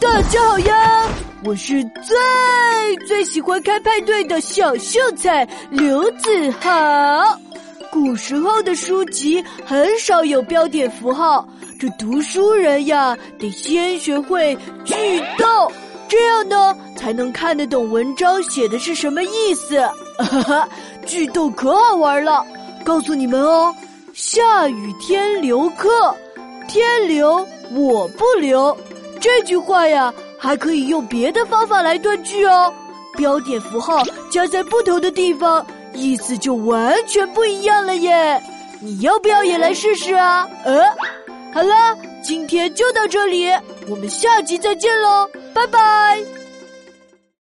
大家好呀，我是最最喜欢开派对的小秀才刘子豪。古时候的书籍很少有标点符号，这读书人呀得先学会句逗，这样呢才能看得懂文章写的是什么意思。哈哈，句逗可好玩了，告诉你们哦，下雨天留客，天留我不留。这句话呀，还可以用别的方法来断句哦。标点符号加在不同的地方，意思就完全不一样了耶。你要不要也来试试啊？呃，好了，今天就到这里，我们下集再见喽，拜拜。